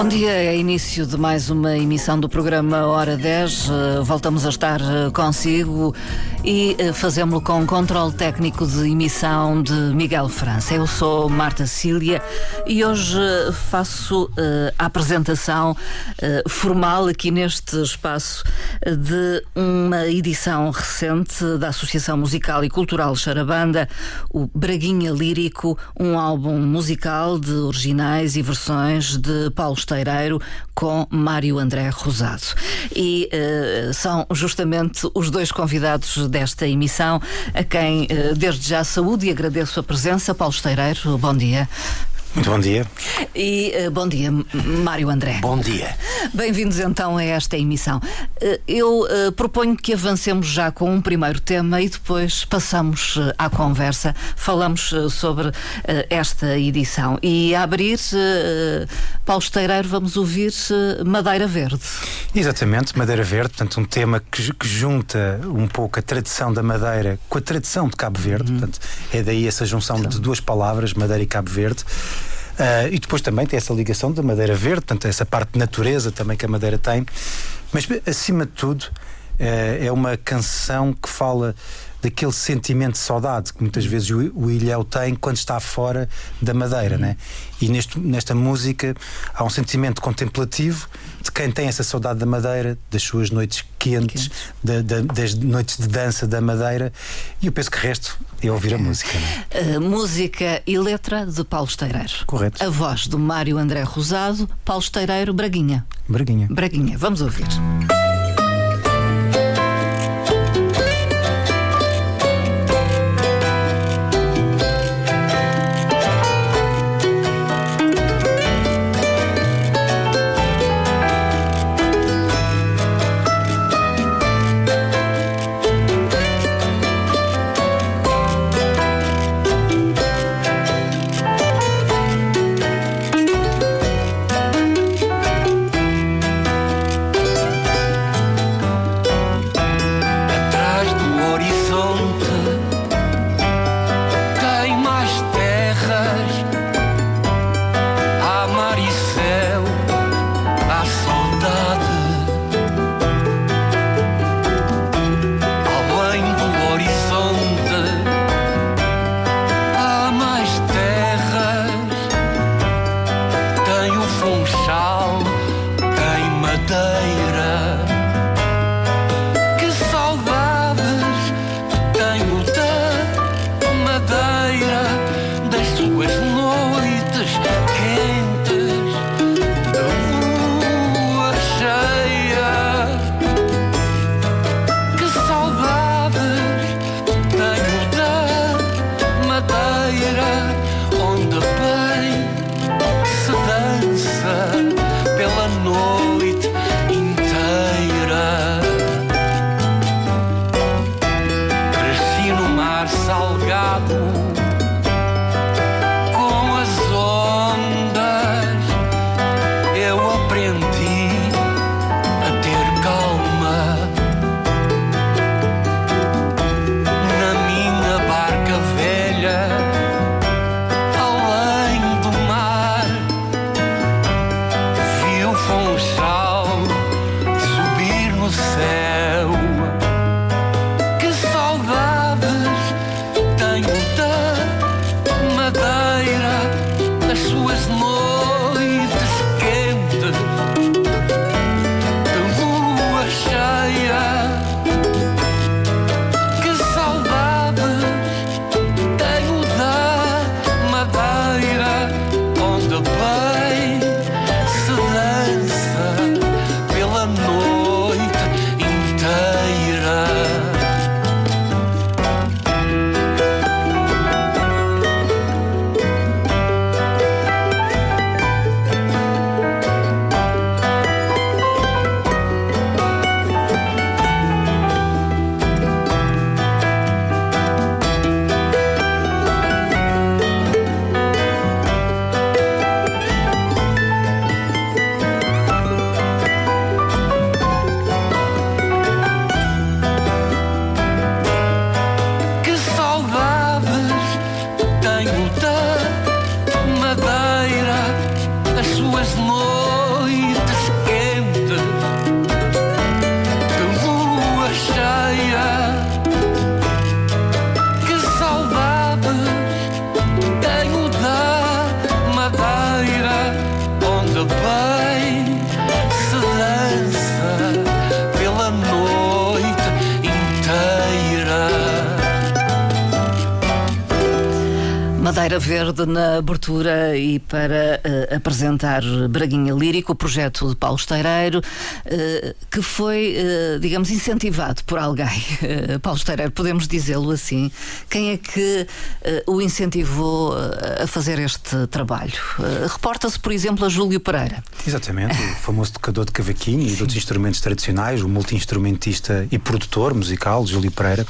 Bom dia, é início de mais uma emissão do programa Hora 10. Uh, voltamos a estar uh, consigo e uh, fazemos-lo com o controle técnico de emissão de Miguel França. Eu sou Marta Cília e hoje faço a apresentação formal aqui neste espaço de uma edição recente da Associação Musical e Cultural Charabanda, o Braguinha Lírico, um álbum musical de originais e versões de Paulo Esteireiro com Mário André Rosado. E uh, são justamente os dois convidados desta emissão, a quem uh, desde já saúde e agradeço a presença. Paulo Esteireiro, bom dia. Muito bom dia. E uh, bom dia, Mário André. Bom dia. Bem-vindos então a esta emissão. Uh, eu uh, proponho que avancemos já com um primeiro tema e depois passamos à conversa, falamos sobre esta edição. E a abrir, Paulo Esteireiro, vamos ouvir Madeira Verde. Exatamente, Madeira Verde, portanto, um tema que, que, junta um pouco a tradição da Madeira com a tradição de Cabo Verde, uhum. portanto, é daí essa junção então. de duas palavras, Madeira e Cabo Verde. Uh, e depois também tem essa ligação da madeira verde, portanto, essa parte de natureza também que a madeira tem. Mas, acima de tudo, uh, é uma canção que fala daquele sentimento de saudade que muitas vezes o, o ilhéu tem quando está fora da madeira, uhum. né? E neste, nesta música há um sentimento contemplativo de quem tem essa saudade da madeira, das suas noites quentes, da, da, das noites de dança da madeira, e eu penso que o resto é ouvir a música. Uh, música e letra de Paulo Esteireiro. Correto. A voz do Mário André Rosado, Paulo Esteireiro, Braguinha. Braguinha. Braguinha. Vamos ouvir. Verde na abertura e para uh, apresentar Braguinha Lírico, o projeto de Paulo Esteireiro, uh, que foi, uh, digamos, incentivado por alguém. Paulo Esteireiro, podemos dizê-lo assim. Quem é que o incentivou a fazer este trabalho? Reporta-se, por exemplo, a Júlio Pereira. Exatamente, o famoso tocador de cavaquinho e de outros instrumentos tradicionais, o multi-instrumentista e produtor musical, Júlio Pereira.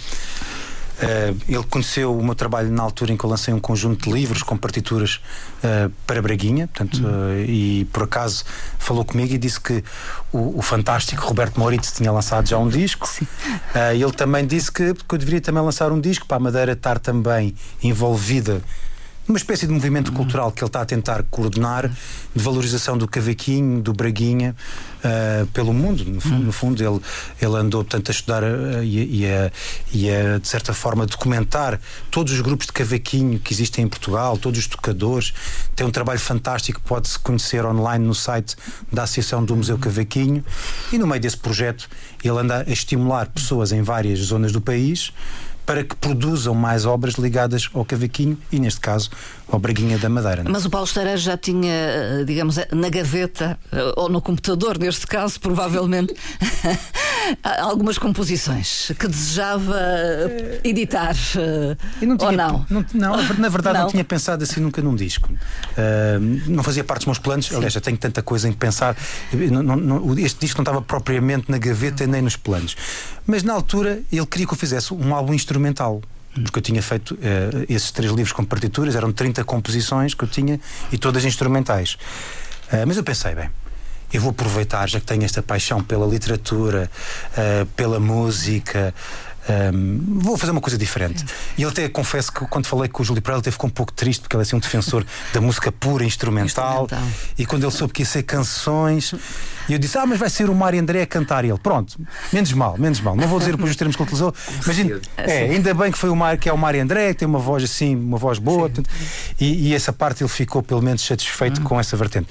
Uh, ele conheceu o meu trabalho na altura em que eu lancei um conjunto de livros com partituras uh, para Braguinha, portanto, uh, e por acaso falou comigo e disse que o, o fantástico Roberto Moritz tinha lançado já um disco. ele também disse que, que eu deveria também lançar um disco para a Madeira estar também envolvida uma espécie de movimento cultural que ele está a tentar coordenar de valorização do cavaquinho, do braguinha uh, pelo mundo. No, fundo, no fundo ele, ele andou portanto, a estudar uh, e, e, a, e a, de certa forma, documentar todos os grupos de cavaquinho que existem em Portugal, todos os tocadores. Tem um trabalho fantástico que pode-se conhecer online no site da Associação do Museu Cavaquinho. E no meio desse projeto, ele anda a estimular pessoas em várias zonas do país para que produzam mais obras ligadas ao cavaquinho e, neste caso, ao Braguinha da Madeira. Mas o Paulo Esteira já tinha, eh, digamos, na gaveta, eh, ou no computador, neste caso, provavelmente, algumas composições que desejava editar. Não tinha, ou não? não? não? na verdade, não. não. tinha pensado assim nunca num disco. Uh, não fazia parte dos meus planos. Sim. Aliás, já tenho tanta coisa em pensar. este disco não estava propriamente na gaveta nem nos planos. Mas na altura ele queria que eu fizesse um álbum instrumental porque eu tinha feito uh, esses três livros com partituras, eram 30 composições que eu tinha e todas instrumentais. Uh, mas eu pensei, bem, eu vou aproveitar, já que tenho esta paixão pela literatura, uh, pela música, um, vou fazer uma coisa diferente. E ele até confesso que quando falei com o Júlio Pereira, ele ficou um pouco triste porque ele é assim um defensor da música pura, instrumental, instrumental. E quando ele soube que ia ser canções, e eu disse: Ah, mas vai ser o Mário André a cantar. E ele, pronto, menos mal, menos mal. Não vou dizer depois os termos que ele utilizou, mas é, ainda bem que foi o Mário, que é o Mário André, que tem uma voz assim, uma voz boa. Portanto, e, e, essa parte ele ficou pelo menos satisfeito hum. com essa vertente.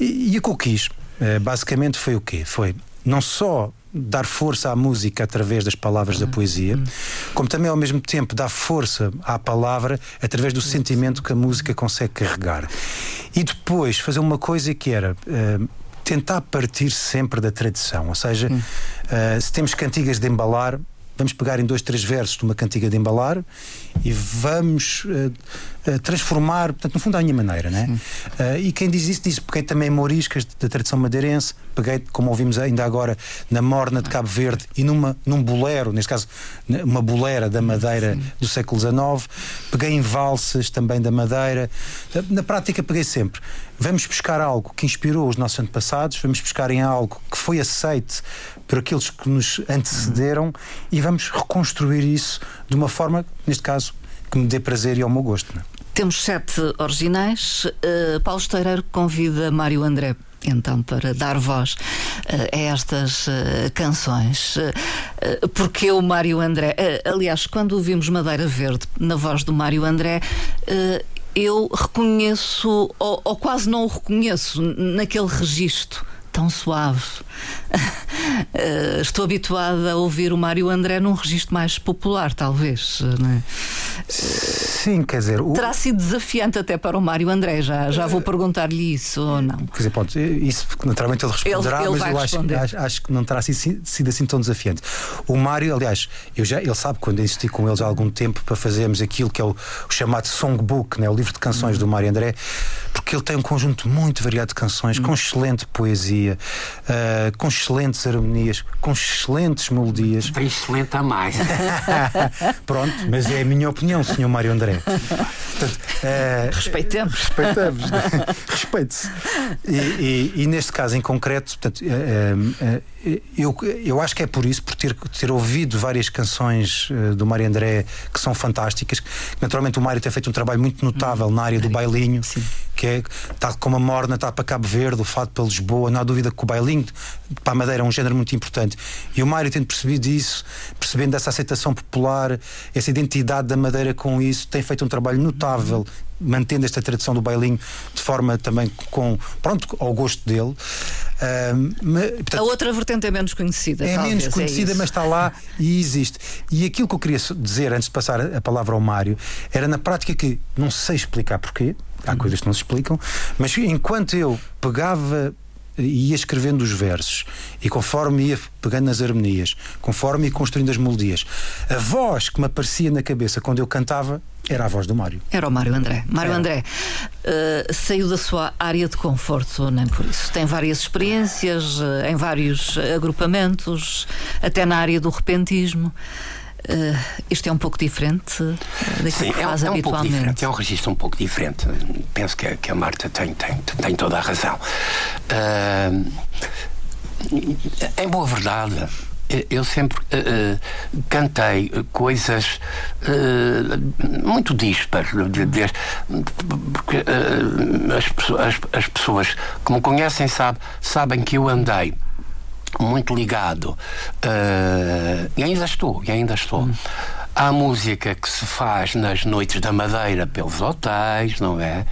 E, e o que eu quis, eh, basicamente, foi o quê? Foi não só dar força à música através das palavras da poesia, como também ao mesmo tempo dar força à palavra através do sentimento que a música consegue carregar. E depois fazer uma coisa que era. Uh, tentar partir sempre da tradição, ou seja, uh, se temos cantigas de embalar, vamos pegar em dois, três versos de uma cantiga de embalar e vamos uh, uh, transformar, portanto, no fundo, à minha maneira, né? Uh, e quem diz isso diz, peguei também moriscas da tradição madeirense, peguei, como ouvimos ainda agora, na morna de Cabo Verde e numa, num bolero, neste caso, uma bolera da Madeira Sim. do século XIX, peguei em valsas também da Madeira. Na prática, peguei sempre. Vamos buscar algo que inspirou os nossos antepassados, vamos buscar em algo que foi aceite por aqueles que nos antecederam e vamos reconstruir isso de uma forma, neste caso, que me dê prazer e ao meu gosto. Né? Temos sete originais. Uh, Paulo Esteireiro convida Mário André então para dar voz uh, a estas uh, canções. Uh, porque o Mário André, aliás, quando ouvimos Madeira Verde na voz do Mário André, eu reconheço, ou, ou, quase não o reconheço, naquele registro tão suave. uh, estou habituada a ouvir o Mário André num registro mais popular, talvez. Não é? Sim, quer dizer. O... Terá sido desafiante até para o Mário André, já, já vou perguntar-lhe isso ou não. Quer dizer, pronto, isso naturalmente ele responderá, ele, ele mas eu acho, acho, acho, que não terá sido, sido, assim tão desafiante. O Mário, aliás, eu já, ele sabe quando insisti com eles há algum tempo para fazermos aquilo que é o, o chamado songbook, né, o livro de canções uhum. do Mário André, porque ele tem um conjunto muito variado de canções, uhum. com excelente poesia, uh, com excelentes harmonias, com excelentes melodias. Tem excelente a mais. Pronto, mas é a minha opinião, senhor Mário André. Portanto, uh, respeitemos. Respeitamos. Né? Respeite-se. E, e, e, neste caso em concreto, portanto, uh, eu, eu acho que é por isso, por ter, ter ouvido várias canções do Mário André que são fantásticas. Naturalmente, o Mário tem feito um trabalho muito notável na área do bailinho, Sim. Que é tal como a Morna está para Cabo Verde, o Fado para Lisboa. Não há dúvida que o bailinho para a Madeira é um género muito importante. E o Mário, tendo percebido isso, percebendo essa aceitação popular, essa identidade da Madeira com isso, tem feito um trabalho notável mantendo esta tradição do bailinho de forma também com, pronto, ao gosto dele. mas, portanto, a outra vertente é menos conhecida. É talvez, menos é conhecida, é mas está lá e existe. E aquilo que eu queria dizer antes de passar a palavra ao Mário era na prática que não sei explicar porquê, há uhum. coisas que não se explicam, mas enquanto eu pegava ia escrevendo os versos e conforme ia pegando nas harmonias, conforme ia construindo as melodias, a voz que me aparecia na cabeça quando eu cantava era a voz do Mário. Era o Mário André. Mário era. André uh, saiu da sua área de conforto, nem por isso. Tem várias experiências uh, em vários agrupamentos, até na área do repentismo. Uh, isto é um pouco diferente daquilo Sim, que faz é, é um pouco diferente, é um registro um pouco diferente. Penso que, que a Marta tem, tem, tem toda a razão. Uh, em boa verdade, eu sempre uh, cantei coisas uh, muito dispares, porque uh, as, as, as, pessoas que me conhecem sabe, sabem que eu andei muito ligado uh, e ainda estou, e ainda estou. Hum. Há música que se faz nas noites da Madeira pelos hotéis, não é?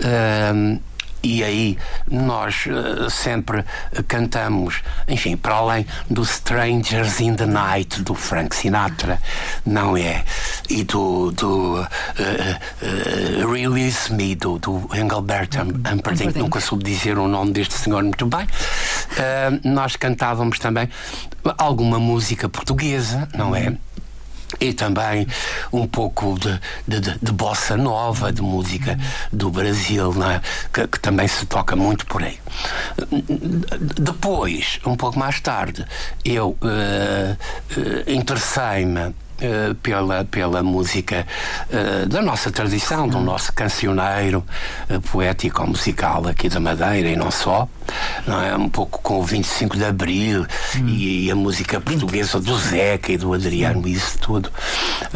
Uh, e aí nós uh, sempre cantamos, enfim, para além do Strangers in the Night do Frank Sinatra, não é? E do, do uh, uh, Release Me do, do Engelbert Humperdinck, nunca soube dizer o nome deste senhor muito bem. nós cantávamos também alguma música portuguesa, não é? E também um pouco de, de, de, bossa nova, de música do Brasil, é? que, que, também se toca muito por aí. Depois, um pouco mais tarde, eu uh, uh, interessei-me eh, pela, pela música uh, da nossa tradição, do nosso cancioneiro uh, poético musical aqui da Madeira e não só, não é? um pouco com o 25 de Abril hum. e, e, a música portuguesa do Zeca e do Adriano, e isso tudo,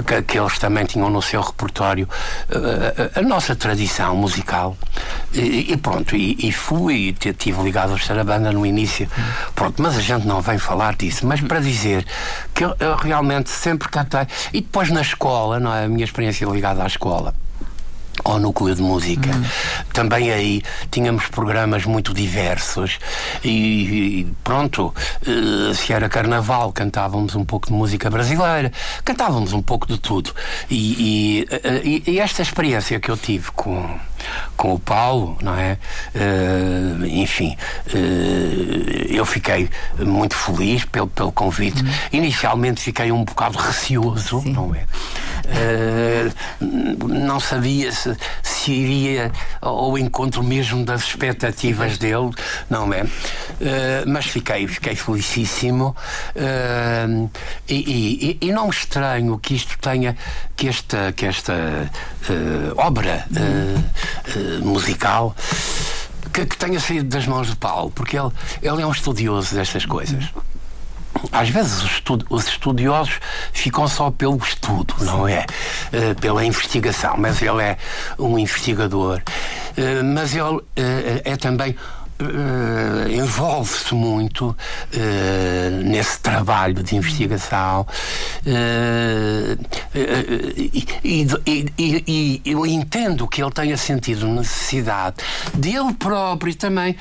que, que, eles também tinham no seu repertório a nossa tradição musical. E, e pronto, e, e fui, tive ligado a estar a banda no início, hum. pronto, mas a gente não vem falar disso, mas para dizer que eu, eu realmente sempre cantei e depois na escola, não é? A minha experiência ligada à escola ao núcleo de música. Uhum. Também aí tínhamos programas muito diversos e, e pronto, uh, se era carnaval, cantávamos um pouco de música brasileira, cantávamos um pouco de tudo. E, e, uh, e esta experiência que eu tive com com o Paulo, não é? Uh, enfim, uh, eu fiquei muito feliz pelo, pelo convite. Uhum. Inicialmente fiquei um bocado receoso, Sim. não é? Uh, não sabia se, se iria ao encontro mesmo das expectativas dele, não é? mas fiquei, fiquei felicíssimo e, e, e, não estranho que isto tenha, que esta, que esta obra. Uh, musical que, que, tenha saído das mãos de Paulo, porque ele, ele é um estudioso destas coisas. Às vezes os, os estudiosos ficam só pelo estudo, não é? Uh, pela investigação, mas ele é um investigador. Uh, mas ele é também Uh, envolve-se muito uh, nesse trabalho de investigação uh, e, e, e, e, eu entendo que ele tenha sentido necessidade de ele próprio também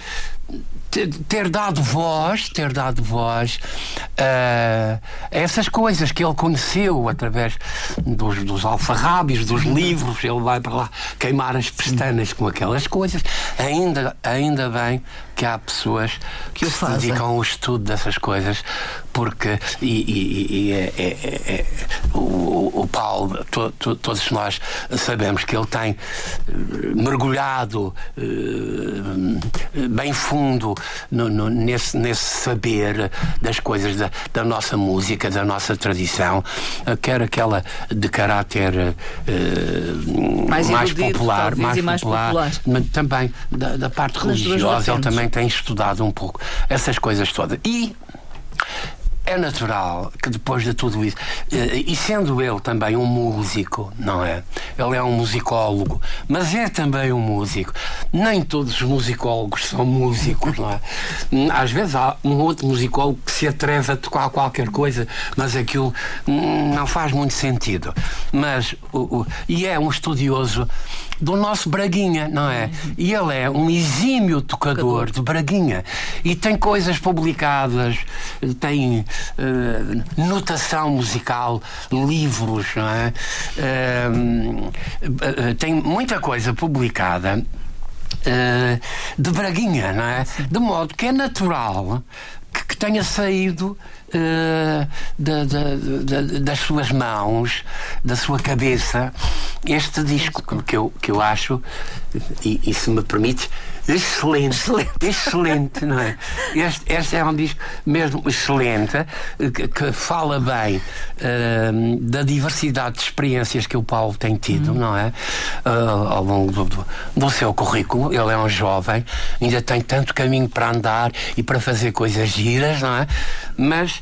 ter dado voz, ter dado voz uh, a essas coisas que ele conheceu através dos, dos alfarrábios, dos livros, ele vai para lá queimar as pestanas com aquelas coisas. Ainda, ainda bem que há pessoas que, que se dedicam ao estudo dessas coisas, porque e, e, e é, é, é, é o, o, Paulo, to, to, todos nós sabemos que ele tem eh, mergulhado uh, bem fundo no, no, nesse, nesse saber das coisas da, da, nossa música, da nossa tradição, uh, quer aquela de caráter uh, mais, mais popular, mais, mais popular, popular, mas também da, da parte religiosa, ele também tem estudado um pouco essas coisas todas. E é natural que depois de tudo isso, eh, e sendo ele também um músico, não é? Ele é um musicólogo, mas é também um músico. Nem todos os musicólogos são músicos, não é? Às vezes há um outro musicólogo que se atreve a tocar qualquer coisa, mas aquilo não faz muito sentido. Mas, e é um estudioso do nosso Braguinha, não é? E ele é um exímio tocador de Braguinha e tem coisas publicadas, tem uh, notação musical, livros, não é? Uh, uh, tem muita coisa publicada. de Braguinha, não é? De modo que é natural que, que tenha saído uh, das suas mãos, da sua cabeça, este disco que eu, que eu acho, e, e se me permite, excelente, excelente, excelente não é? Este, este é um disco mesmo excelente, que, que fala bem uh, da diversidade de experiências que o Paulo tem tido, hum. não é? Uh, ao longo do, do, do, seu currículo. Ele é um jovem, ainda tem tanto caminho para andar e para fazer coisas giras, não é? Mas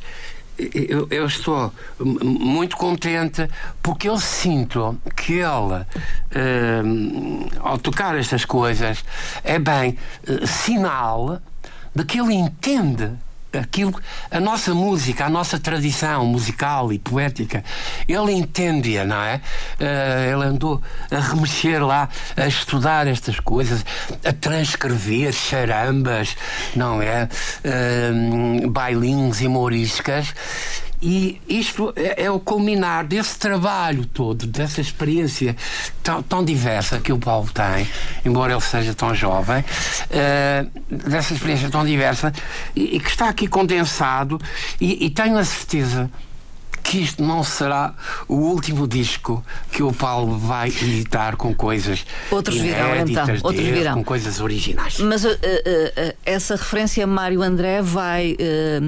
eu, eu, estou muito contente porque eu sinto que ela, uh, ao tocar estas coisas, é bem uh, sinal de que ele entende aquilo, a nossa música, a nossa tradição musical e poética, ele entende-a, não é? Uh, ele andou a remexer lá, a estudar estas coisas, a transcrever charambas, não é? Uh, bailinhos e moriscas. E isto é, é, o culminar desse trabalho todo, dessa experiência tão, tão, diversa que o Paulo tem, embora ele seja tão jovem, uh, dessa experiência tão diversa e, e, que está aqui condensado. E, e tenho a certeza que isto não será o último disco que o Paulo vai editar com coisas outros virão então outros dele, virão com coisas originais mas uh, uh, uh, essa referência Mário André vai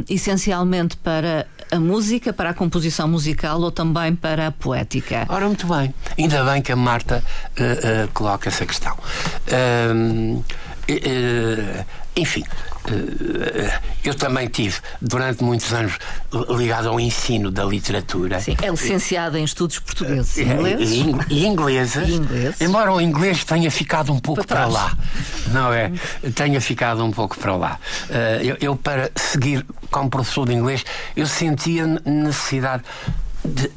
essencialmente para a música, para a composição musical ou também para a poética? Ora, muito bem. Ainda bem que a Marta uh, uh, coloca essa questão. Uh, enfim, eu também tive durante muitos anos ligado ao ensino da literatura. Sim, é licenciada em estudos portugueses e ingleses. E, ingleses, e ingleses. Embora o inglês tenha ficado um pouco para, para lá, não é? Tenha ficado um pouco para lá. Eu, eu, para seguir como professor de inglês, eu sentia necessidade de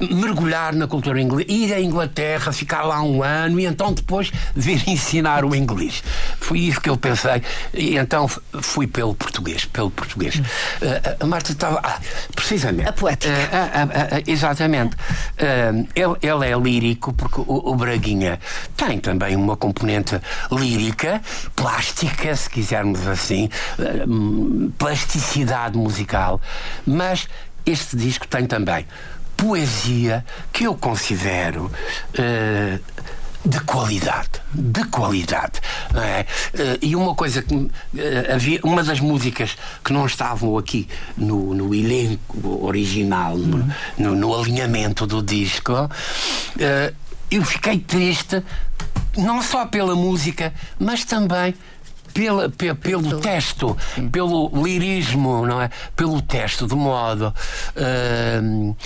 mergulhar na cultura inglesa, ir à Inglaterra, ficar lá um ano e então depois vir ensinar o inglês. Foi isso que eu pensei e então fui pelo português, pelo português. Uh, a Marta estava, ah, precisamente. A poética. Uh, uh, exatamente. ele, ele é lírico porque o, o Braguinha tem também uma componente lírica, plástica, se quisermos assim, plasticidade musical, mas este disco tem também poesia que eu considero uh, de qualidade, de qualidade, não é? Uh, e uma coisa que uh, havia, uma das músicas que não estavam aqui no, no elenco original, uhum. no, no, alinhamento do disco, eu fiquei triste não só pela música, mas também pela, pe, pelo texto, pelo lirismo, não é? Pelo texto, de modo uh,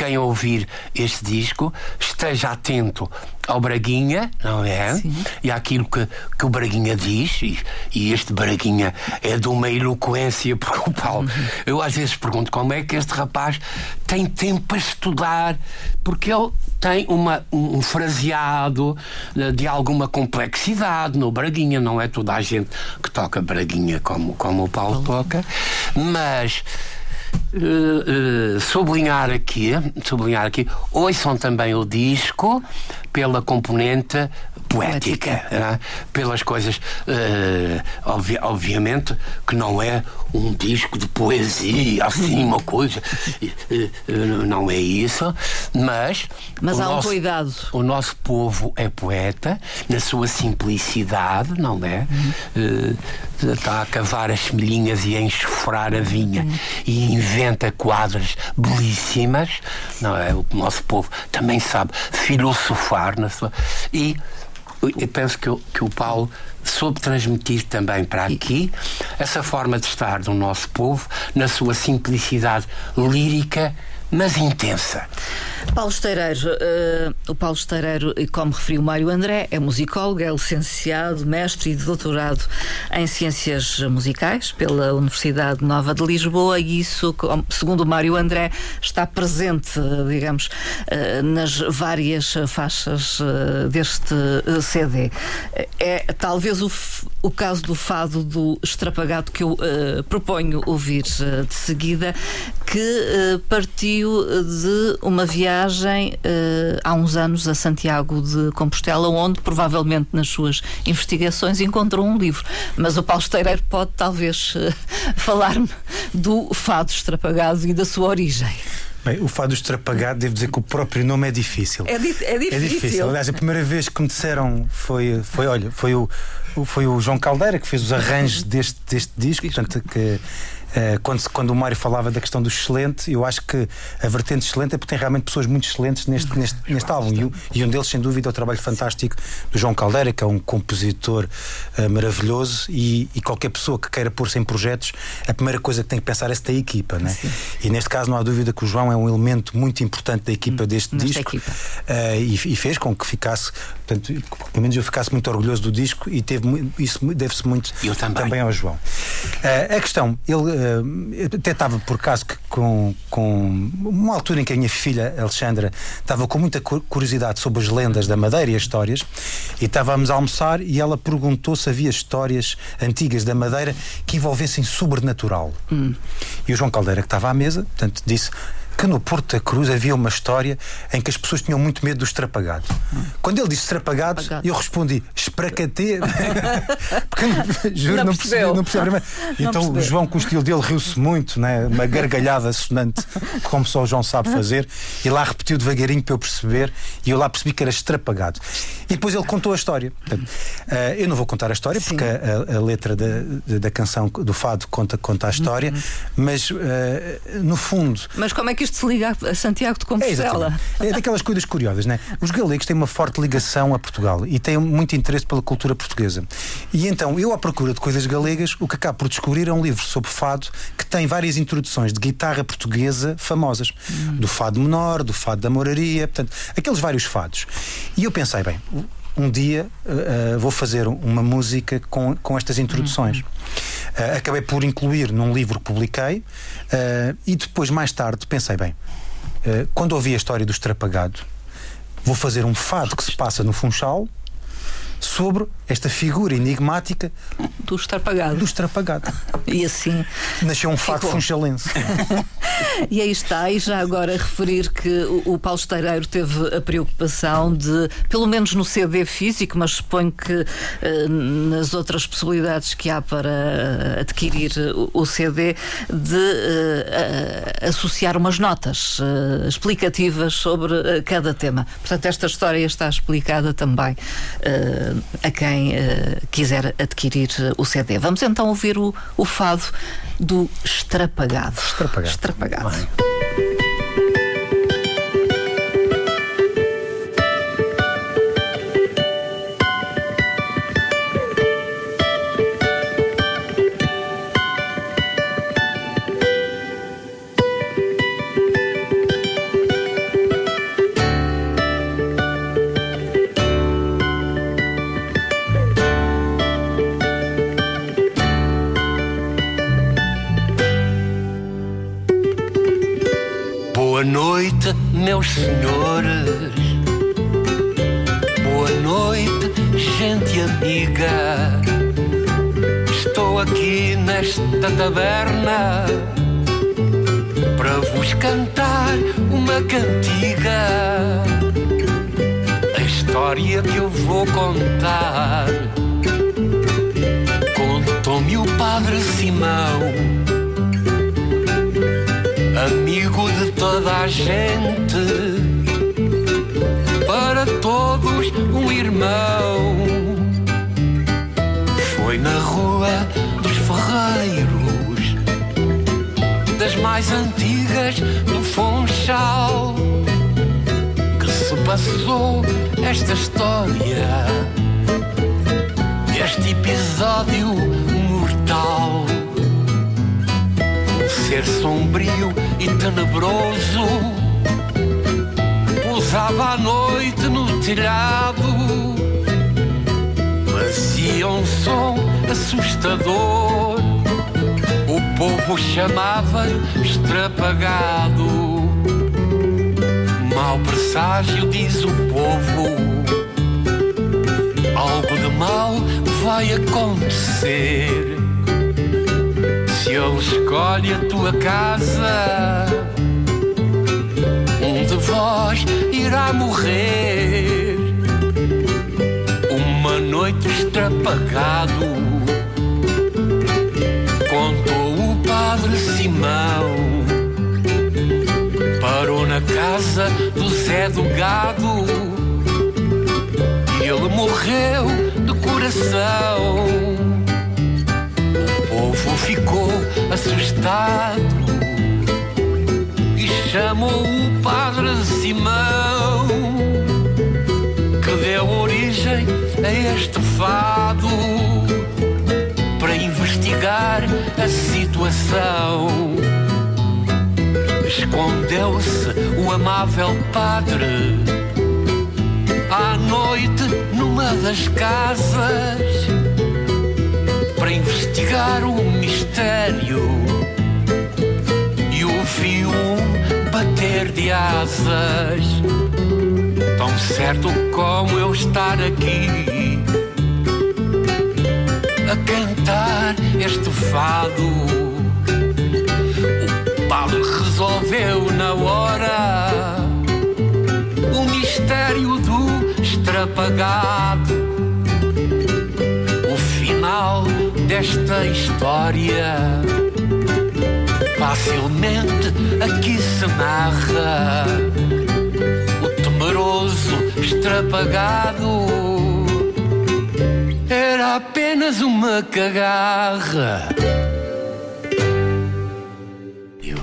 quem ouvir este disco esteja atento ao Braguinha, não é? Sim. E àquilo que, que o Braguinha diz, e, e, este Braguinha é de uma eloquência, porque o Paulo, uhum. eu às vezes pergunto como é que este rapaz tem tempo para estudar, porque ele tem uma, um, um fraseado de, de alguma complexidade no Braguinha, não é toda a gente que toca Braguinha como, como o Paulo toca, mas uh, uh, sublinhar aqui, sublinhar aqui, ouçam também o disco pela componente poética, é? pelas coisas, uh, obvi obviamente que não é um disco de poesia, assim, uma coisa, uh, não é isso, mas. Mas há nosso, um cuidado. O nosso povo é poeta, na sua simplicidade, não é? Uhum. Uh, está a cavar as semelhinhas e a enxofrar a vinha uhum. e inventa quadras belíssimas, não é? O nosso povo também sabe filosofar na sua. E eu penso que, que o Paulo soube transmitir também para aqui essa forma de estar do nosso povo na sua simplicidade lírica mas intensa. Paulo Esteireiro, uh, o Paulo Esteireiro, como referiu Mário André, é musicólogo, é licenciado, mestre e doutorado em Ciências Musicais pela Universidade Nova de Lisboa e isso, segundo Mário André, está presente, digamos, uh, nas várias faixas uh, deste CD. É talvez o, o caso do fado do Estrapagado que eu proponho ouvir de seguida, que partiu de uma viagem viagem uh, há uns anos a Santiago de Compostela, onde provavelmente nas suas investigações encontrou um livro. Mas o Paulo Esteireiro pode talvez uh, falar-me do fado estrapagado e da sua origem. Bem, o fado estrapagado, devo dizer que o próprio nome é difícil. É, di é difícil. É difícil. Aliás, a primeira vez que me disseram foi, foi olha, foi o, foi o João Caldeira que fez os arranjos deste, deste disco, portanto, que eh, quando, quando o Mário falava da questão do excelente, eu acho que a vertente excelente é porque tem realmente pessoas muito excelentes neste, neste, neste álbum. E, e, um deles, sem dúvida, é o trabalho fantástico do João Caldeira, que é um compositor uh, maravilhoso. E, e, qualquer pessoa que queira pôr-se em projetos, a primeira coisa que tem que pensar é se tem equipa. Né? E neste caso, não há dúvida que o João é um elemento muito importante da equipa hum, deste disco uh, e, e, fez com que ficasse, portanto, pelo menos eu ficasse muito orgulhoso do disco e teve isso deve-se muito também. também. ao João. Uh, a questão, ele uh, até estava por acaso com, com uma altura em que a minha filha Alexandra estava com muita curiosidade sobre as lendas da Madeira e as histórias, e estávamos a almoçar e ela perguntou se havia histórias antigas da Madeira que envolvessem sobrenatural. Hum. E o João Caldeira, que estava à mesa, portanto, disse que no Porto da Cruz havia uma história em que as pessoas tinham muito medo do estrapagado. Quando ele disse estrapagado, eu respondi espracatê. Porque juro, não, não percebi, não percebi. Então o João, com o estilo dele, riu-se muito, né? uma gargalhada sonante, como só o João sabe fazer, e lá repetiu devagarinho para eu perceber, e eu lá percebi que era estrapagado. E depois ele contou a história. Portanto, uh, eu não vou contar a história, Sim. porque a, a, letra da, da canção do Fado conta, conta a história, uhum. mas uh, no fundo. Mas como é que isto se liga a Santiago de Compostela. É, é daquelas coisas curiosas, né? Os galegos têm uma forte ligação a Portugal e têm muito interesse pela cultura portuguesa. E então, eu à procura de coisas galegas, o que acabo por descobrir é um livro sobre fado que tem várias introduções de guitarra portuguesa famosas. Hum. Do fado menor, do fado da moraria, portanto, aqueles vários fados. E eu pensei, bem, um dia uh, vou fazer uma música com, com estas introduções. Uhum. Uh, acabei por incluir num livro que publiquei uh, e depois, mais tarde, pensei: bem, quando ouvi a história do Estrapagado, vou fazer um fado que se passa no Funchal sobre esta figura enigmática do estrapagado. Do estrapagado. E assim. Nasceu um fado funchalense. e aí está, e já agora referir que o, Paulo Esteireiro teve a preocupação de, pelo menos no CD físico, mas suponho que eh, nas outras possibilidades que há para adquirir o, o CD, de eh, associar umas notas eh, explicativas sobre cada tema. Portanto, esta história está explicada também a quem uh, quiser adquirir uh, o CD. Vamos então ouvir o, o fado do Estrapagado. Estrapagado. Estrapagado. Meus senhores. Boa noite, gente amiga. Estou aqui nesta taberna para vos cantar uma cantiga. A história que eu vou contar contou-me o Padre Simão amigo de toda a gente, para todos um irmão. Foi na rua dos Ferreiros, das mais antigas do Funchal, que se passou esta história neste episódio mortal. Ser sombrio e tenebroso pousava à noite no telhado. Fazia um som assustador. O povo chamava-lhe extrapagado. Mau presságio, diz o povo algo de mal vai acontecer. Se ele escolhe a tua casa, um de vós irá morrer. Uma noite extrapagado, contou o padre Simão. Parou na casa do Zé do Gado ele morreu de coração. Ficou assustado e chamou o padre Simão, que deu origem a este fado para investigar a situação. Escondeu-se o amável padre à noite numa das casas para investigar o mistério e ouvi um bater de asas. Tão certo como eu estar aqui. A cantar este fado. O padre resolveu na hora. O mistério do apagado o final desta história. Facilmente aqui se narra o temeroso extrapagado. Era apenas uma cagarra.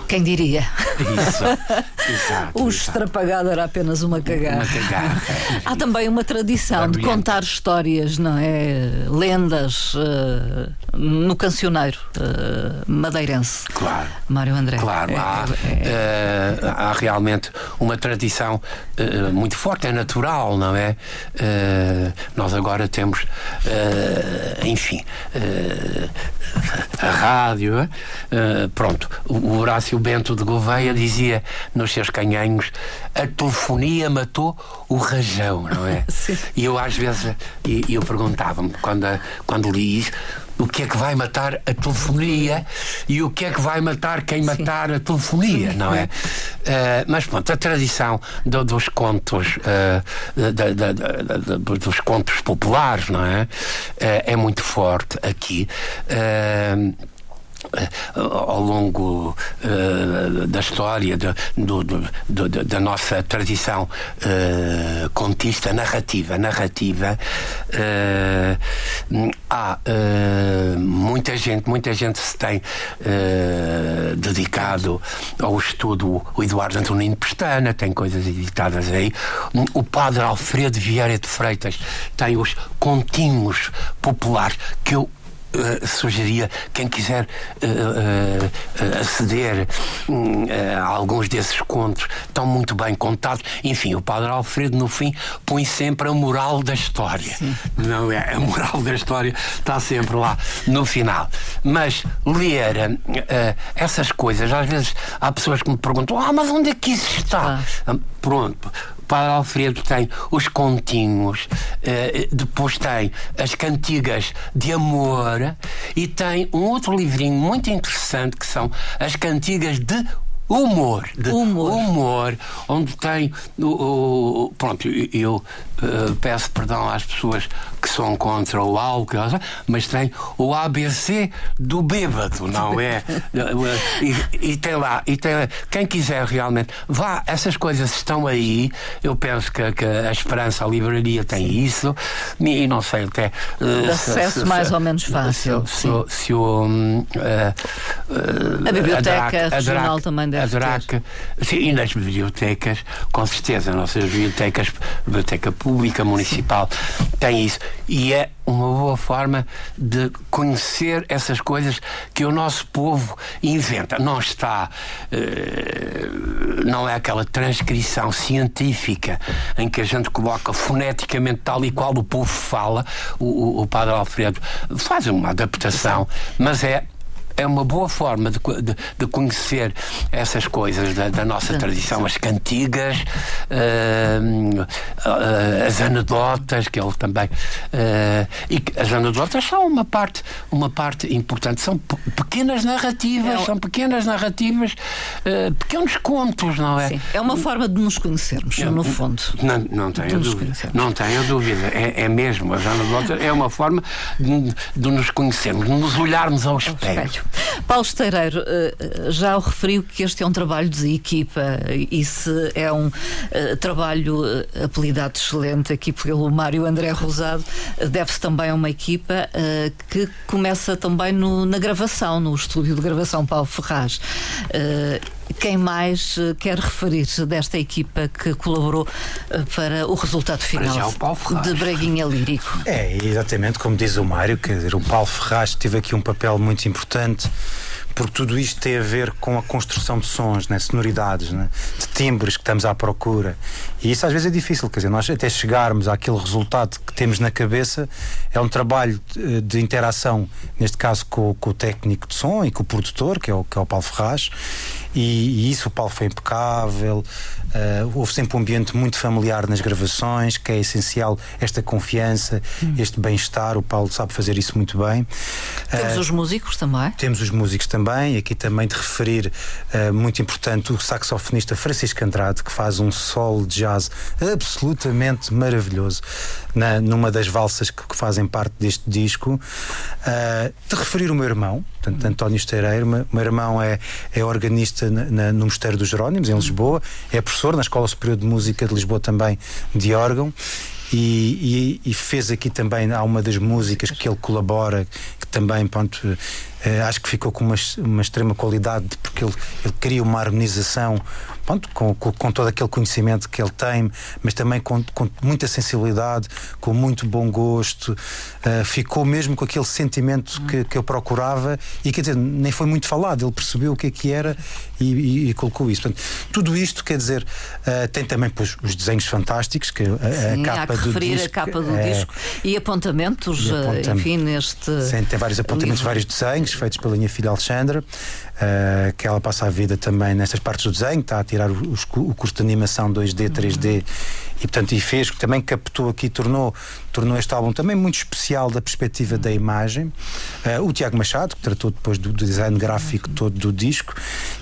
Quem diria? Isso. Exato, o extrapagado era apenas uma cagarra. Uma cagarra. Há também uma tradição de contar histórias, não é? Lendas uh, no cancioneiro uh, madeirense. Claro. Mário André. Claro, é, há, é, uh, há realmente uma tradição muito forte, é natural, não é? nós agora temos, enfim, a rádio, pronto, o Horácio Bento de Gouveia dizia nos seus canhanhos a telefonia matou o rajão, não é? Sim. E eu às vezes e, eu perguntava-me quando, quando li isso o que é que vai matar a telefonia e o que é que vai matar quem Sim. matar a telefonia, não é? Uh, mas pronto, a tradição do, dos contos uh, da, da, da, dos contos populares, não é? Uh, é muito forte aqui. Eh, ao longo uh, da história do, do, do, da nossa tradição uh, contista narrativa narrativa uh, há muita gente muita gente se tem dedicado ao estudo o Eduardo Antonino Pestana tem coisas editadas aí o padre Alfredo Vieira de Freitas tem os continhos populares que eu uh, sugeria quem quiser uh, aceder hum, a alguns desses contos estão muito bem contados. Enfim, o Padre Alfredo no fim põe sempre a moral da história. Sim. Não é a moral da história está sempre lá no final. Mas ler essas coisas, às vezes há pessoas que me perguntam: "Ah, mas onde é que isso está?" Ah. Pronto, Padre Alfredo tem os continhos, eh, depois tem as cantigas de amor e tem um outro livrinho muito interessante que são as cantigas de humor, de humor, humor onde tem o, o pronto, eu uh, peço perdão às pessoas que são contra o álcool, mas tem o ABC do bêbado, não é? e, e, tem lá, e tem quem quiser realmente, vá, essas coisas estão aí. Eu penso que, que a Esperança, a livraria tem isso, e não sei até. Uh, acesso se, mais se, ou menos fácil. Se, se, o. Um, uh, a Biblioteca a Regional também deve haverá que. Sim, e nas bibliotecas, com certeza, nossas bibliotecas, biblioteca pública, municipal, sim. tem isso. E é uma boa forma de conhecer essas coisas que o nosso povo inventa. Não está. Uh, não é aquela transcrição científica em que a gente coloca foneticamente tal e qual o povo fala. O, o, o Padre Alfredo faz uma adaptação, mas é é uma boa forma de, de, de conhecer essas coisas da, da nossa Sim. tradição, as cantigas, uh, uh, as anedotas, que ele também. Uh, e as anedotas são uma parte, uma parte importante, são pequenas narrativas, é, são pequenas narrativas, pequenos contos, não é? Sim. É uma forma de nos conhecermos, no fundo. Não, não tenho dúvida. Não tenho dúvida. É, é mesmo. As anedotas é uma forma de, de nos conhecermos, de nos olharmos ao espelho. Paulo Esteireiro eh, eh, já o referiu que este é um trabalho de equipa e se é um uh, trabalho apelidado excelente aqui pelo Mário André Rosado, deve-se também a uma equipa que começa também no, na gravação, no estúdio de gravação Paulo Ferraz. Quem mais quer referir desta equipa que colaborou para o resultado final de Braguinha Lírico? É, exatamente como diz o Mário, quer dizer, o Paulo Ferraz teve aqui um papel muito importante porque tudo isto tem a ver com a construção de sons, né? sonoridades, né? de timbres que estamos à procura. E isso às vezes é difícil, quer dizer, nós até chegarmos àquele resultado que temos na cabeça é um trabalho de, de interação, neste caso com, com, o técnico de som e com o produtor, que é o, que é o Paulo Ferraz, e, e isso o Paulo foi impecável. Uh, houve sempre um ambiente muito familiar nas gravações, que é essencial esta confiança, hum. este bem-estar. O Paulo sabe fazer isso muito bem. Temos uh, os músicos também? Temos os músicos também. Aqui também de referir, uh, muito importante, o saxofonista Francisco Andrade, que faz um solo de jazz absolutamente maravilhoso na, numa das valsas que, que fazem parte deste disco. de referir o meu irmão, portanto, António Esteireiro. O meu irmão é, é organista na, na, no Mosteiro dos Jerónimos, em Lisboa, é professor na Escola Superior de Música de Lisboa também de órgão. E, e, e, fez aqui também há uma das músicas que ele colabora que também pronto eh, acho que ficou com uma, uma extrema qualidade porque ele, ele cria uma harmonização pronto, com, com, com, todo aquele conhecimento que ele tem, mas também com, com muita sensibilidade, com muito bom gosto. Uh, ficou mesmo com aquele sentimento que, que eu procurava e quer dizer, nem foi muito falado, ele percebeu o que é que era e, e, e colocou isso. Portanto, tudo isto, quer dizer, uh, tem também pois, os desenhos fantásticos, que a, Sim, a capa há que do disco, a capa do é, disco e apontamentos, e apontam, enfim, neste. Sim, tem vários apontamentos, livro. vários desenhos feitos pela minha filha Alexandra, uh, que ela passa a vida também nestas partes do desenho, está a tirar o, o curso de animação 2D, 3D e portanto e fez, também captou aqui, tornou, tornou este álbum também muito especial da perspectiva da imagem. Uh, o Tiago Machado, que tratou depois do, do, design gráfico todo do disco,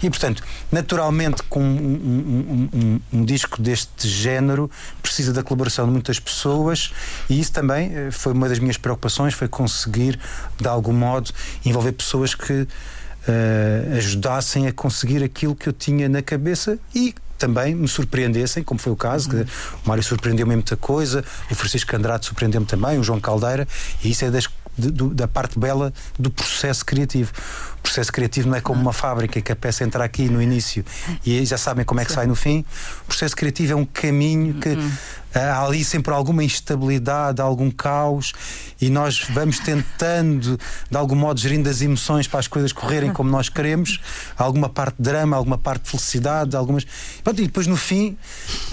e portanto, naturalmente, com um, um, um, um, disco deste género, precisa da colaboração de muitas pessoas, e isso também uh, foi uma das minhas preocupações, foi conseguir, de algum modo, envolver pessoas que uh, ajudassem a conseguir aquilo que eu tinha na cabeça e também me surpreendessem, como foi o caso, uhum. o Mário surpreendeu-me muita coisa, o Francisco Andrade surpreendeu-me também, o João Caldeira, e isso é das, de, da parte bela do processo criativo. O processo criativo não é como uma fábrica que a peça entra aqui no início e já sabem como é que sai no fim. O processo criativo é um caminho que uhum. há ali sempre alguma instabilidade, algum caos e nós vamos tentando, de algum modo, gerindo as emoções para as coisas correrem como nós queremos, alguma parte de drama, alguma parte de felicidade, algumas. E depois, no fim,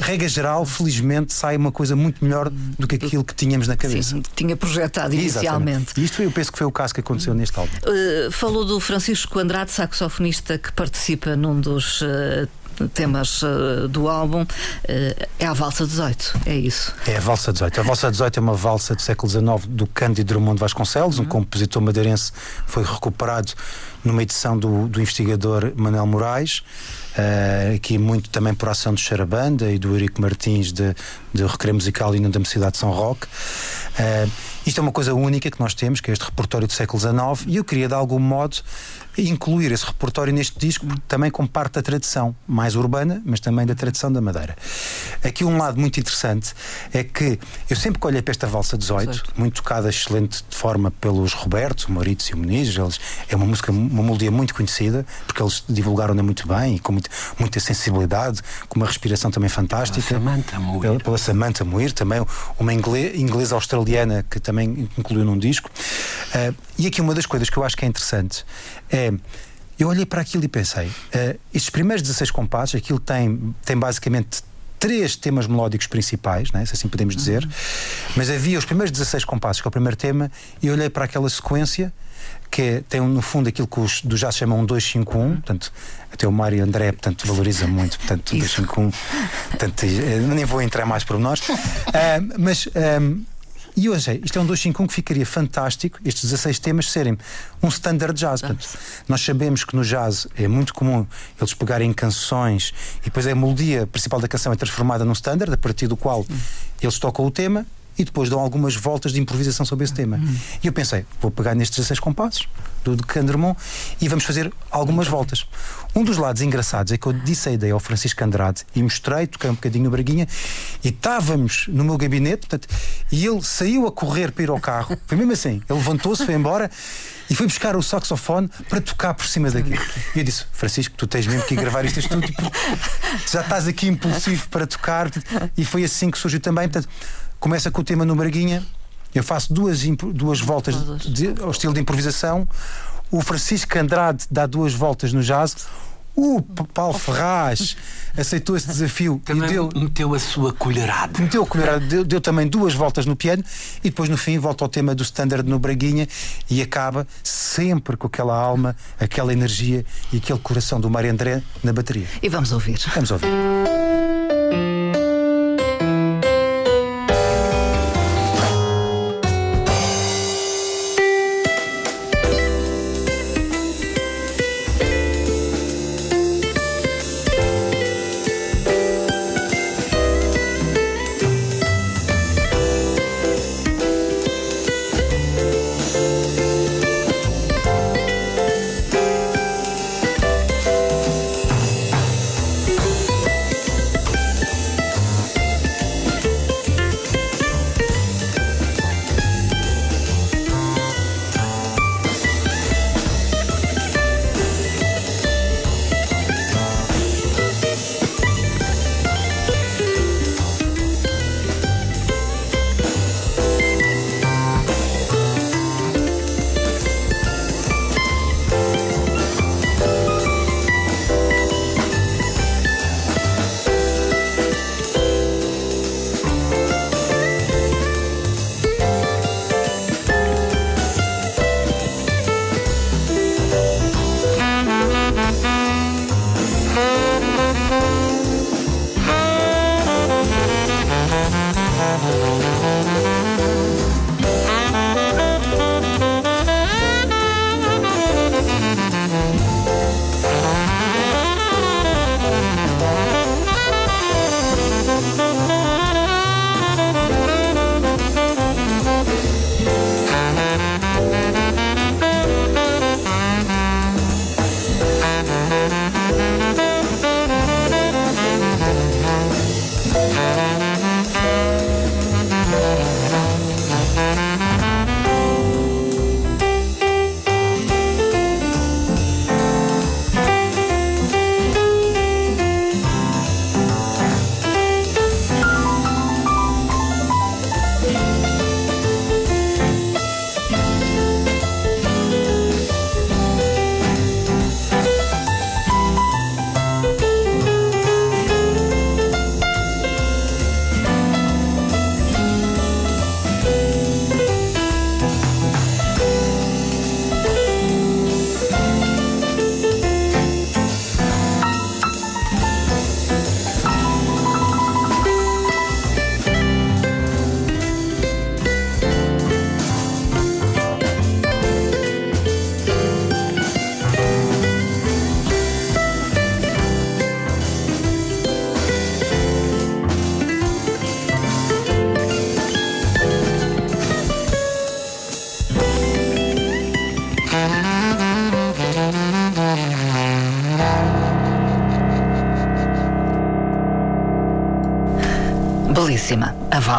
regra geral, felizmente, sai uma coisa muito melhor do que aquilo que tínhamos na cabeça. Sim, tinha projetado inicialmente. E isto eu penso que foi o caso que aconteceu neste álbum. Uh, falou do Francisco Andrade, saxofonista que participa num dos. Uh, temas uh, do álbum uh, é a Valsa 18, é isso? É a Valsa 18. A Valsa 18 é uma valsa do século XIX do Cândido Drummond Vasconcelos, uhum. um compositor madeirense foi recuperado numa edição do, do investigador Manuel Moraes. Uh, aqui muito também por ação do Charabanda e do Eurico Martins de, de Recreio Musical e na Universidade de São Roque. Uh, Isto é uma coisa única que nós temos, que é este repertório do século XIX, e eu queria, de algum modo, incluir esse repertório neste disco também como parte da tradição, mais urbana, mas também da tradição da Madeira. Aqui um lado muito interessante é que eu sempre que olhei para esta valsa 18, 18. muito tocada excelente de forma pelos Roberto, o Maritos e o Muniz, eles, é uma música, uma melodia muito conhecida, porque eles divulgaram-na muito bem e com muito, muita sensibilidade, com uma respiração também fantástica. Pela Samantha Muir. Pela, pela Samantha Muir, também uma inglesa, australiana que também incluiu num disco. Uh, e aqui uma das coisas que eu acho que é interessante é. Eu olhei para aquilo e pensei: uh, estes primeiros 16 compassos, aquilo tem, tem basicamente três temas melódicos principais, né, se assim podemos dizer, uhum. mas havia os primeiros 16 compassos, que é o primeiro tema, e olhei para aquela sequência que é, tem no fundo aquilo que os do jazz chamam um 251, uhum. portanto, até o Mário André portanto, valoriza muito, portanto, 251, portanto, eh, nem vou entrar mais por nós, uh, mas um, e hoje, isto é um 251 que ficaria fantástico, estes 16 temas serem um standard jazz. Portanto, nós sabemos que no jazz é muito comum eles pegarem canções e depois a melodia principal da canção é transformada num standard, a partir do qual eles tocam o tema e depois dão algumas voltas de improvisação sobre esse tema. Uhum. E eu pensei, vou pegar nestes 16 compassos do de Candermont e vamos fazer algumas voltas. Um dos lados engraçados é que eu disse a ideia ao Francisco Andrade e mostrei, toquei um bocadinho o Braguinha e estávamos no meu gabinete portanto, e ele saiu a correr para ir ao carro. Foi mesmo assim. Ele levantou-se, foi embora e foi buscar o saxofone para tocar por cima daquilo. E eu disse: Francisco, tu tens mesmo que ir gravar isto tipo, já estás aqui impulsivo para tocar. E foi assim que surgiu também. Portanto, começa com o tema no Braguinha eu faço duas, duas voltas de, ao estilo de improvisação. O Francisco Andrade dá duas voltas no jazz. O Paulo Ferraz aceitou esse desafio também e deu, meteu a sua colherada. Meteu a colherada, deu, deu, também duas voltas no piano e depois no fim volta ao tema do standard no Braguinha e acaba sempre com aquela alma, aquela energia e aquele coração do Mário André na bateria. E vamos ouvir. Vamos ouvir.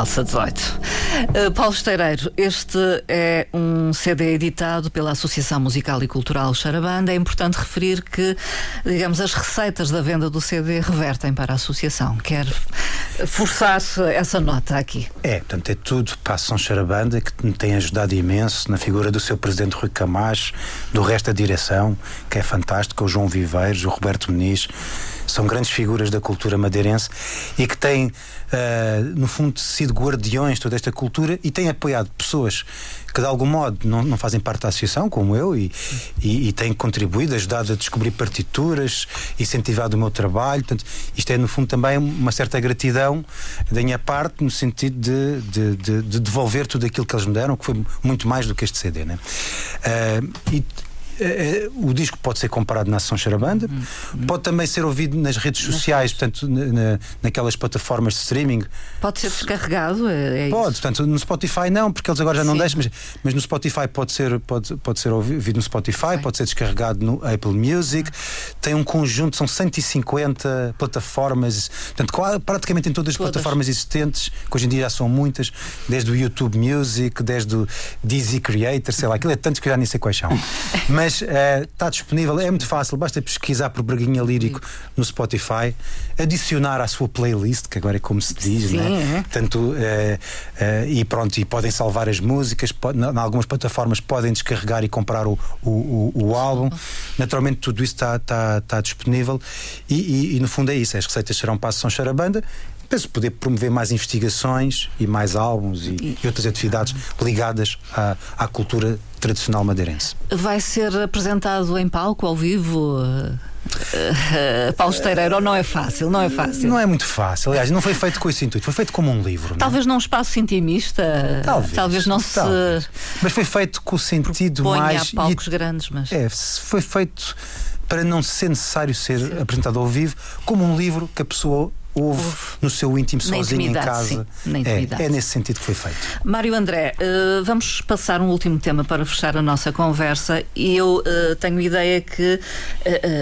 Falsa 18. Uh, Paulo Esteireiro, este é um CD editado pela Associação Musical e Cultural Charabanda. É importante referir que, digamos, as receitas da venda do CD revertem para a associação. Quer forçar essa nota aqui? É, portanto, é tudo para a Associação Charabanda que me tem ajudado imenso na figura do seu presidente Rui Camacho, do resto da direção, que é fantástico, o João Viveiros, o Roberto Muniz são grandes figuras da cultura madeirense e que têm, uh, no fundo, sido guardiões de toda esta cultura e têm apoiado pessoas que de algum modo não, não fazem parte da associação, como eu, e, e, e, têm contribuído, ajudado a descobrir partituras, incentivado o meu trabalho. Portanto, isto é, no fundo, também uma certa gratidão da minha parte, no sentido de, de, de, de devolver tudo aquilo que eles me deram, que foi muito mais do que este CD. Né? Uh, e, o disco pode ser comparado na Ação Charabanda, uhum. pode também ser ouvido nas redes sociais, portanto, na, naquelas plataformas de streaming. Pode ser descarregado? É, é pode, isso. portanto, no Spotify não, porque eles agora já não Sim. deixam, mas, mas, no Spotify pode ser, pode, pode ser ouvido no Spotify, Sim. pode ser descarregado no Apple Music. Tem um conjunto, são 150 plataformas, portanto, praticamente em todas as todas. plataformas existentes, que hoje em dia já são muitas, desde o YouTube Music, desde o Dizzy Creator, sei lá, aquilo é tantos que eu já nem sei quais são. mas Mas está eh, uh, disponível, é muito fácil, basta pesquisar por Braguinha Lírico no Spotify, adicionar à sua playlist, que agora é como se diz, Sim, né? é. Tanto, uh, uh, e pronto, e podem salvar as músicas, pode, em algumas plataformas podem descarregar e comprar o, o, o, o álbum. Naturalmente, tudo isso está tá, tá disponível e, e, e, no fundo é isso. As receitas serão a São Charabanda penso poder promover mais investigações e mais álbuns e, e outras atividades ligadas à, à, cultura tradicional madeirense. Vai ser apresentado em palco, ao vivo? Uh, uh, Paulo Esteireiro, não é fácil? Não é fácil? Não é muito fácil. Aliás, não foi feito com esse intuito, foi feito como um livro. É? Talvez não num espaço intimista. Talvez. Talvez não talvez. se. Mas foi feito com o sentido mais. A palcos e... grandes, mas. É, foi feito para não ser necessário ser Sim. apresentado ao vivo, como um livro que a pessoa ouve no seu íntimo sozinho em casa. Sim, é, é, nesse sentido que foi feito. Mário André, uh, vamos passar um último tema para fechar a nossa conversa e eu uh, tenho ideia que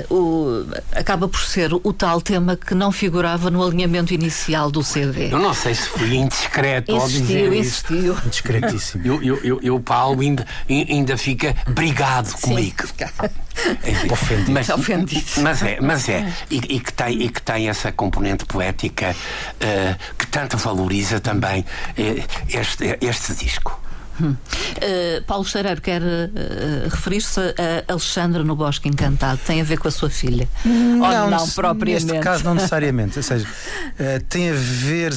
uh, o, acaba por ser o tal tema que não figurava no alinhamento inicial do CD. Eu não sei se fui indiscreto ao dizer insistiu. isso. Discretíssimo. Eu, eu, eu, eu Paulo, ainda, ainda fica brigado comigo. Ofendido. Mas, ofendido. Mas é, mas é. E, e, que tem, e que tem essa componente poética poética uh, que tanto valoriza também uh, este, este disco. Hum. Uh, Paulo Chareiro quer uh, referir-se a Alexandra no Bosque Encantado. Tem a ver com a sua filha? Não, Ou não propriamente? Neste caso, não necessariamente. Ou seja, uh, tem a ver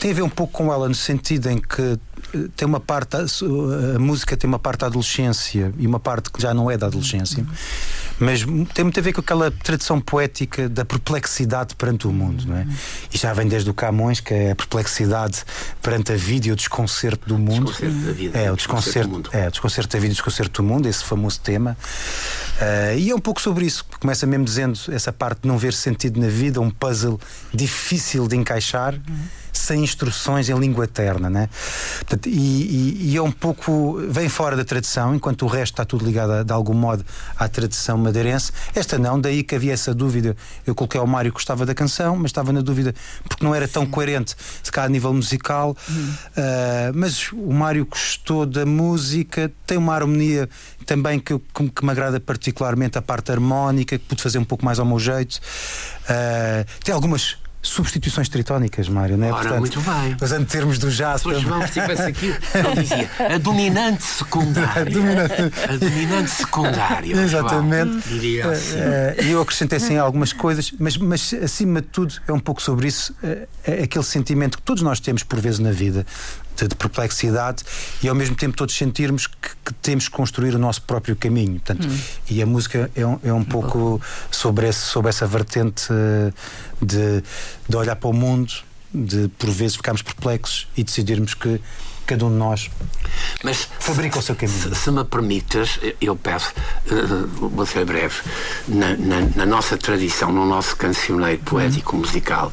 tem a ver um pouco com ela no sentido em que tem uma parte a, a música tem uma parte da adolescência e uma parte que já não é da adolescência. Uhum mas tem muito a ver com aquela tradição poética da perplexidade perante o mundo, não é? E já vem desde o Camões, que é a perplexidade perante a vida e o desconcerto do mundo. Desconcerto da vida. É, o desconcerto, do mundo. É, o desconcerto da vida e o desconcerto do mundo, esse famoso tema. Uh, e é um pouco sobre isso. Começa mesmo dizendo essa parte de não ver sentido na vida, um puzzle difícil de encaixar. Uhum sem instruções em língua eterna, né? Portanto, e, e, e, é um pouco vem fora da tradição, enquanto o resto está tudo ligado a, de algum modo à tradição madeirense. Esta não, daí que havia essa dúvida. Eu coloquei ao Mário que gostava da canção, mas estava na dúvida porque não era tão coerente, se calhar a nível musical. Uh, mas o Mário gostou da música, tem uma harmonia também que, que, me agrada particularmente a parte harmónica, que pude fazer um pouco mais ao meu jeito. Uh, tem algumas substituições tritónicas, Mário, não é? Ora, Portanto, muito bem. Usando termos do jazz. Se João estivesse aqui, ele dizia a dominante secundária. a, dominante... a dominante secundária. Exatamente. Diria eh, assim. Eh, e eu acrescentei assim algumas coisas, mas, mas acima de tudo é um pouco sobre isso, é, é aquele sentimento que todos nós temos por vezes na vida, de, de perplexidade e ao mesmo tempo todos sentirmos que, que, temos que construir o nosso próprio caminho. Portanto, hum. E a música é um, é um pouco sobre, esse, sobre essa vertente eh, de, de olhar para o mundo, de por vezes ficarmos perplexos e decidirmos que cada um de nós Mas fabrica o seu caminho. Se, se me permites, eu peço, uh, vou ser breve, na, na, na, nossa tradição, no nosso cancioneiro poético uhum. musical,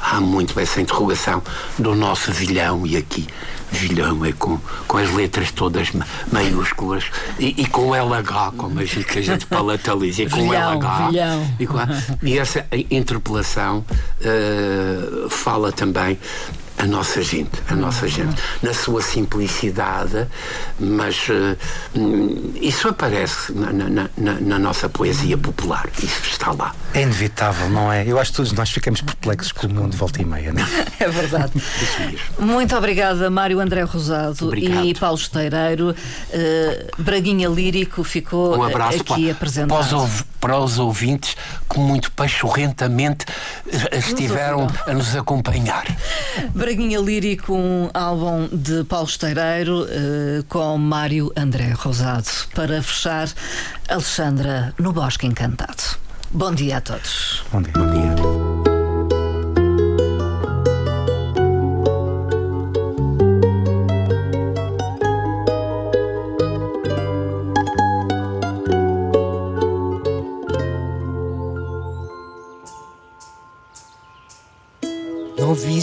há muito essa interrogação do nosso vilhão, e aqui vilhão é com, com as letras todas maiúsculas e, e com LH, como a gente, que a gente palataliza, e com vilhão, LH. Vilhão. E, com, e essa interpelação uh, fala também a nossa gente, a nossa gente, na sua simplicidade, mas uh, isso aparece na, na, na, na, nossa poesia popular, isso está lá. É inevitável, não é? Eu acho que todos nós ficamos perplexos com o mundo volta e meia, não é? É verdade. Muito obrigada, Mário André Rosado Obrigado. e Paulo Esteireiro. Uh, Braguinha Lírico ficou um abraço aqui para, apresentado. Para os, para os ouvintes que muito pachorrentamente estiveram a nos acompanhar. Braguinha Lírico, um álbum de Paulo Esteireiro uh, com Mário André Rosado. Para fechar, Alexandra no Bosque Encantado. Bom dia a todos. Bom dia. Bom dia.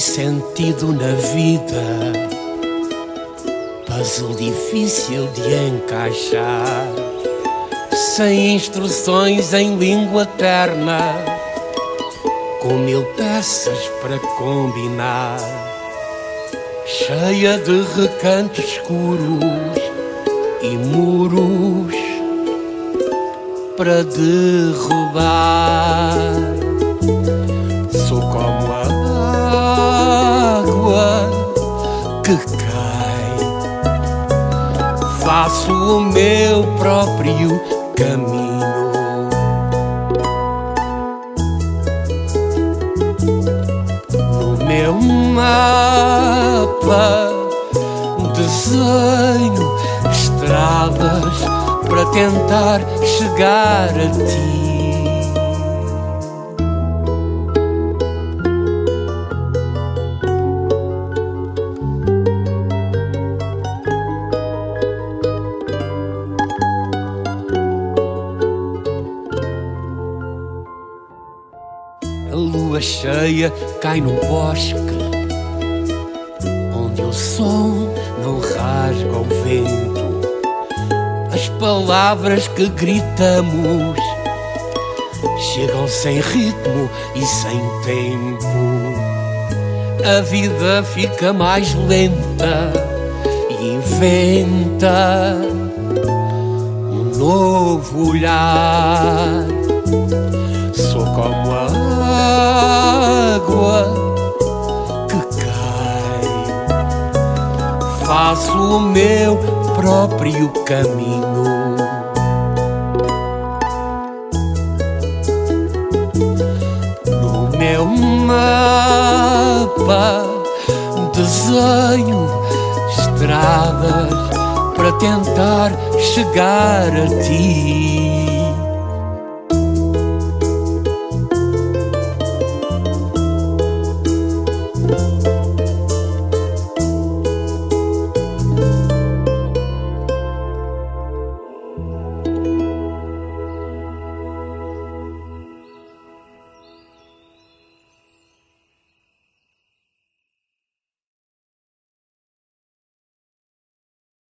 Sentido na vida, puzzle difícil de encaixar, sem instruções em língua terna, com mil peças para combinar, cheia de recantos escuros e muros para derrubar. Que cai. Faço o meu próprio caminho. No meu mapa desenho estradas para tentar chegar a ti. Cheia cai no bosque, onde o som não rasga o vento. As palavras que gritamos chegam sem ritmo e sem tempo. A vida fica mais lenta e inventa um novo olhar. Água que cai. Faço o meu próprio caminho. No meu mapa desenho estradas para tentar chegar a ti.